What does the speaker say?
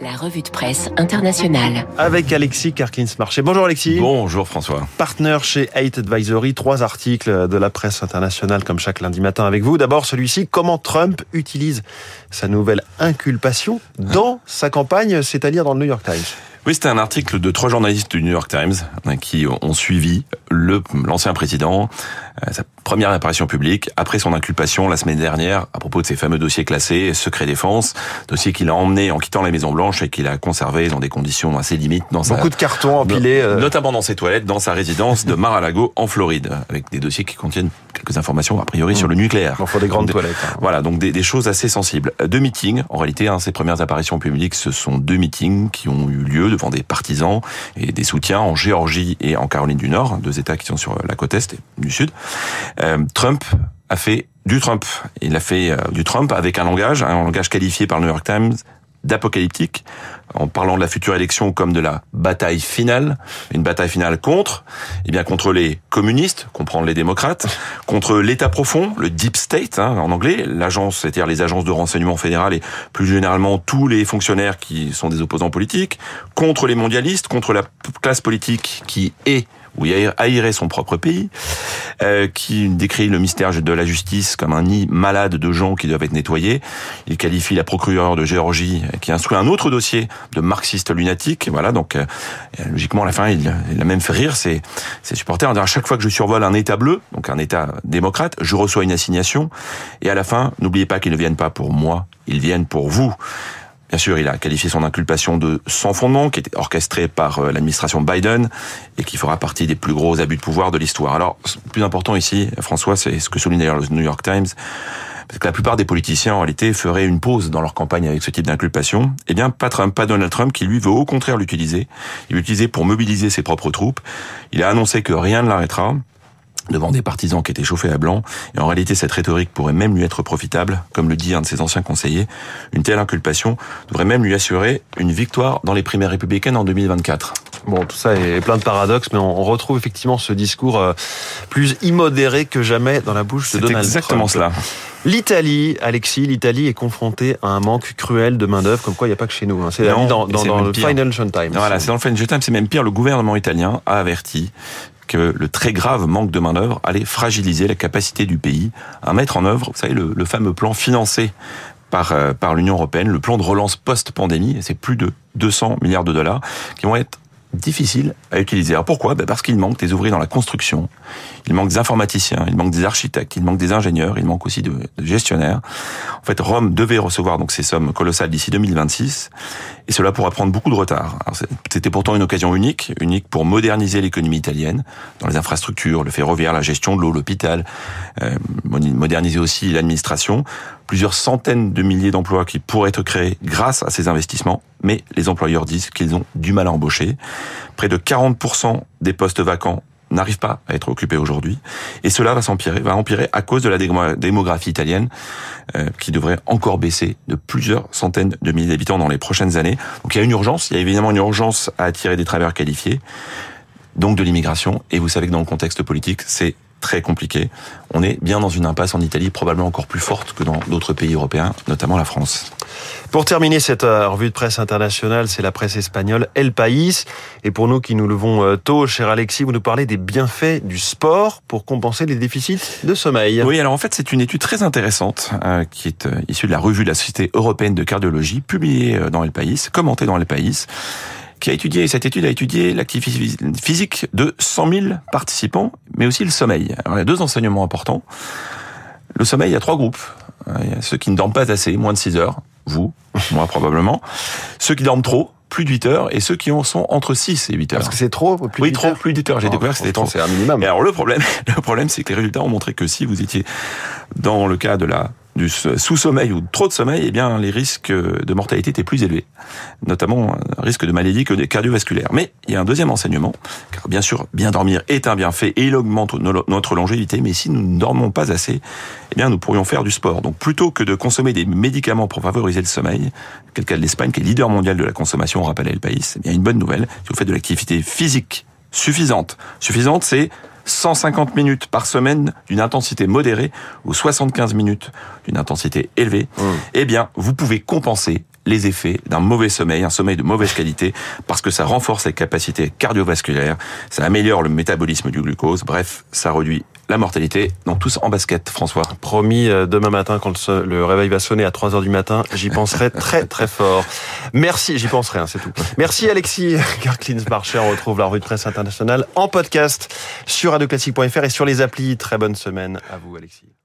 La revue de presse internationale. Avec Alexis Karkins-Marché. Bonjour Alexis. Bonjour François. Partenaire chez Hate Advisory, trois articles de la presse internationale comme chaque lundi matin avec vous. D'abord celui-ci, comment Trump utilise sa nouvelle inculpation dans sa campagne, c'est-à-dire dans le New York Times. Oui, c'était un article de trois journalistes du New York Times hein, qui ont suivi le l'ancien président, euh, sa première apparition publique après son inculpation la semaine dernière à propos de ses fameux dossiers classés secret défense, dossiers qu'il a emmenés en quittant la Maison Blanche et qu'il a conservé dans des conditions assez limites dans beaucoup de cartons empilés, euh... notamment dans ses toilettes, dans sa résidence de Mar-a-Lago en Floride, avec des dossiers qui contiennent quelques informations a priori sur le nucléaire. Il faut des grandes toilettes. Hein. Voilà, donc des, des, choses assez sensibles. Deux meetings, en réalité, hein, ses premières apparitions publiques, ce sont deux meetings qui ont eu lieu devant des partisans et des soutiens en Géorgie et en Caroline du Nord, deux États qui sont sur la côte est et du sud. Euh, Trump a fait du Trump. Il a fait euh, du Trump avec un langage, un langage qualifié par le New York Times d'apocalyptique, en parlant de la future élection comme de la bataille finale, une bataille finale contre, eh bien contre les communistes, comprendre les démocrates, contre l'État profond, le deep state hein, en anglais, l'agence, c'est-à-dire les agences de renseignement fédéral et plus généralement tous les fonctionnaires qui sont des opposants politiques, contre les mondialistes, contre la classe politique qui est il haïrait son propre pays, euh, qui décrit le mystère de la justice comme un nid malade de gens qui doivent être nettoyés. Il qualifie la procureure de Géorgie qui instruit un autre dossier de marxiste lunatique. Voilà, donc euh, logiquement à la fin, il, il, a même fait rire ses, ses supporters en disant à chaque fois que je survole un État bleu, donc un État démocrate, je reçois une assignation. Et à la fin, n'oubliez pas qu'ils ne viennent pas pour moi, ils viennent pour vous. Bien sûr, il a qualifié son inculpation de sans fondement, qui était orchestrée par euh, l'administration Biden et qui fera partie des plus gros abus de pouvoir de l'histoire. Alors, le plus important ici, François, c'est ce que souligne d'ailleurs le New York Times, parce que la plupart des politiciens, en réalité, feraient une pause dans leur campagne avec ce type d'inculpation. Eh bien, pas Trump, pas Donald Trump, qui lui veut au contraire l'utiliser. Il l'utiliser pour mobiliser ses propres troupes. Il a annoncé que rien ne l'arrêtera devant des partisans qui étaient chauffés à blanc. Et en réalité, cette rhétorique pourrait même lui être profitable. Comme le dit un de ses anciens conseillers, une telle inculpation devrait même lui assurer une victoire dans les primaires républicaines en 2024. Bon, tout ça est plein de paradoxes, mais on retrouve effectivement ce discours euh, plus immodéré que jamais dans la bouche de Donald Trump. C'est exactement cela. L'Italie, Alexis, l'Italie est confrontée à un manque cruel de main-d'œuvre, comme quoi il n'y a pas que chez nous. Hein. C'est dans, dans, dans le Financial Times. Voilà, c'est dans le Financial Times, c'est même pire. Le gouvernement italien a averti que le très grave manque de main-d'œuvre allait fragiliser la capacité du pays à mettre en œuvre, vous savez, le, fameux plan financé par, euh, par l'Union européenne, le plan de relance post-pandémie, c'est plus de 200 milliards de dollars qui vont être difficiles à utiliser. Alors pourquoi? Ben Parce qu'il manque des ouvriers dans la construction, il manque des informaticiens, il manque des architectes, il manque des ingénieurs, il manque aussi de, de gestionnaires. En fait, Rome devait recevoir donc ces sommes colossales d'ici 2026, et cela pourra prendre beaucoup de retard. C'était pourtant une occasion unique, unique pour moderniser l'économie italienne dans les infrastructures, le ferroviaire, la gestion de l'eau, l'hôpital, euh, moderniser aussi l'administration. Plusieurs centaines de milliers d'emplois qui pourraient être créés grâce à ces investissements, mais les employeurs disent qu'ils ont du mal à embaucher. Près de 40% des postes vacants n'arrivent pas à être occupés aujourd'hui. Et cela va s'empirer, va empirer à cause de la démographie italienne, euh, qui devrait encore baisser de plusieurs centaines de milliers d'habitants dans les prochaines années. Donc il y a une urgence, il y a évidemment une urgence à attirer des travailleurs qualifiés, donc de l'immigration. Et vous savez que dans le contexte politique, c'est très compliqué. On est bien dans une impasse en Italie, probablement encore plus forte que dans d'autres pays européens, notamment la France. Pour terminer cette revue de presse internationale, c'est la presse espagnole El País. Et pour nous qui nous levons tôt, cher Alexis, vous nous parlez des bienfaits du sport pour compenser les déficits de sommeil. Oui, alors en fait, c'est une étude très intéressante euh, qui est euh, issue de la revue de la Société européenne de cardiologie, publiée dans El País, commentée dans El País qui a étudié, cette étude a étudié l'activité physique de 100 000 participants, mais aussi le sommeil. Alors, il y a deux enseignements importants. Le sommeil, il y a trois groupes. Il y a ceux qui ne dorment pas assez, moins de 6 heures, vous, moi probablement. Ceux qui dorment trop, plus de 8 heures, et ceux qui en sont entre 6 et 8 heures. Parce que c'est trop plus Oui, de 8 trop, plus de 8 heures. J'ai Oh, découvert que c'était trop. c'est un minimum. Et alors le problème, le problème, c'est que les résultats ont montré que si vous étiez dans le cas de la du sous-sommeil ou trop de sommeil, eh bien les risques de mortalité étaient plus élevés, notamment un risque de maladie cardiovasculaire. Mais il y a un deuxième enseignement, car bien sûr, bien dormir est un bienfait et il augmente notre longévité, mais si nous ne dormons pas assez, eh bien nous pourrions faire du sport. Donc plutôt que de consommer des médicaments pour favoriser le sommeil, quel cas de l'Espagne, qui est leader mondial de la consommation, on rappelle le pays, eh bien une bonne nouvelle, si vous faites de l'activité physique suffisante, suffisante, c'est 150 minutes par semaine d'une intensité modérée ou 75 minutes d'une intensité élevée, Mmh. eh bien, vous pouvez compenser les effets d'un mauvais sommeil, un sommeil de mauvaise qualité, parce que ça renforce les capacités cardiovasculaires, ça améliore le métabolisme du glucose, bref, ça réduit la mortalité. Donc tous en basket, François. Promis, euh, demain matin, quand le réveil va sonner à 3 heures du matin, j'y penserai très très fort. Merci, j'y penserai, hein, c'est tout. Merci Alexis Karklins-Marcher. On retrouve la revue de presse internationale en podcast sur radioclassique.fr et sur les applis. Très bonne semaine à vous Alexis.